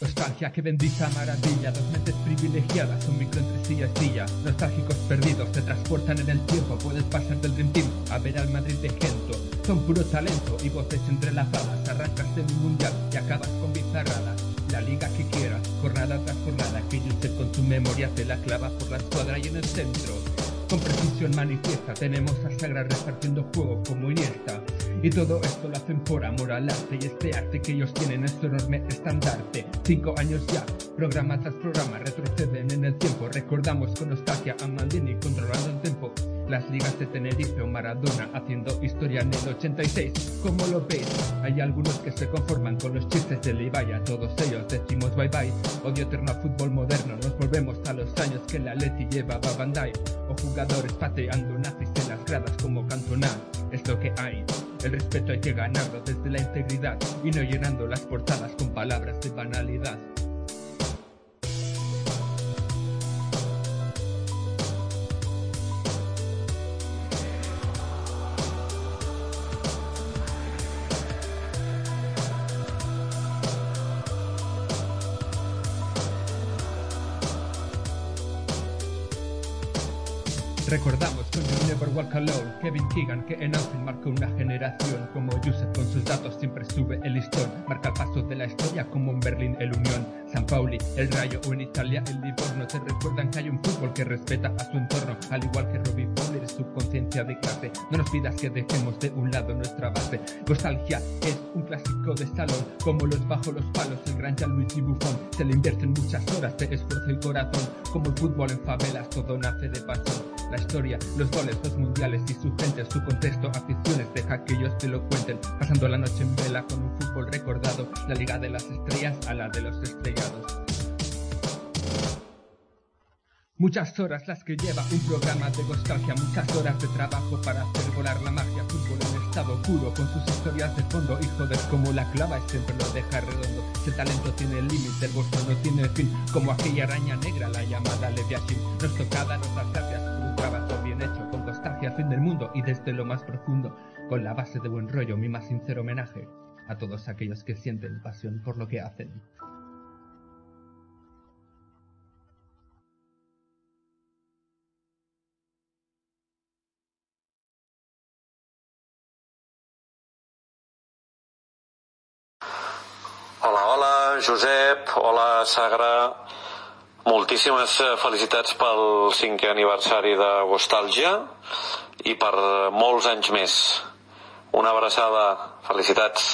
Nostalgia que bendice maravilla, dos mentes privilegiadas, un micro entre silla y silla. Nostálgicos perdidos te transportan en el tiempo, puedes pasar del Dream Team a ver al Madrid de Gento. Son puro talento y voces entrelazadas, arrancas de un mundial y acabas con bizarrada. La liga que quieras, jornada tras jornada, que usted con su memoria te la clava por la escuadra y en el centro. Con precisión manifiesta tenemos a Sagra repartiendo juego como Iniesta. Y todo esto lo hacen por amor al arte y este arte que ellos tienen es su enorme estandarte. Cinco años ya, programa tras programa, retroceden en el tiempo. Recordamos con nostalgia a Maldini controlando el tiempo. Las ligas de Tenerife o Maradona haciendo historia en el 86. Como lo veis, hay algunos que se conforman con los chistes de Levi. A todos ellos decimos bye bye. Odio eterno al fútbol moderno. Nos volvemos a los años que la Leti llevaba Bandai. O jugadores pateando nazis en las gradas como Cantona. Es lo que hay. El respeto hay que ganarlo desde la integridad y no llenando las portadas con palabras de banalidad. Recordamos con You Never Walk Alone, Kevin Keegan, que en Anfield marcó una generación. Como Yusef con sus datos siempre sube el listón, marca el paso de la historia como en Berlín el Unión, San Pauli, el Rayo o en Italia el Livorno. Te recuerdan que hay un fútbol que respeta a su entorno, al igual que Robbie Fowler su de clase. No nos pidas que dejemos de un lado nuestra base. Nostalgia es un clásico de salón, como los bajo los palos, el gran Gianluigi Buffon. Se le invierten muchas horas de esfuerzo y corazón, como el fútbol en favelas, todo nace de pasión. La historia, los goles, los mundiales y su gente, su contexto, aficiones, deja que ellos te lo cuenten. Pasando la noche en vela con un fútbol recordado, la liga de las estrellas a la de los estrellados. Muchas horas las que lleva un programa de nostalgia, muchas horas de trabajo para hacer volar la magia. Fútbol en estado puro, con sus historias de fondo. Y joder, como la clava siempre lo deja redondo. Si talento tiene límite, el vuestro no tiene fin. Como aquella araña negra, la llamada Leviathan. Nos toca darnos las gracias por un trabajo bien hecho, con nostalgia, fin del mundo y desde lo más profundo. Con la base de buen rollo, mi más sincero homenaje a todos aquellos que sienten pasión por lo que hacen. Hola, hola, Josep, hola, Sagra. Moltíssimes eh, felicitats pel cinquè aniversari de Nostàlgia i per molts anys més. Una abraçada, felicitats.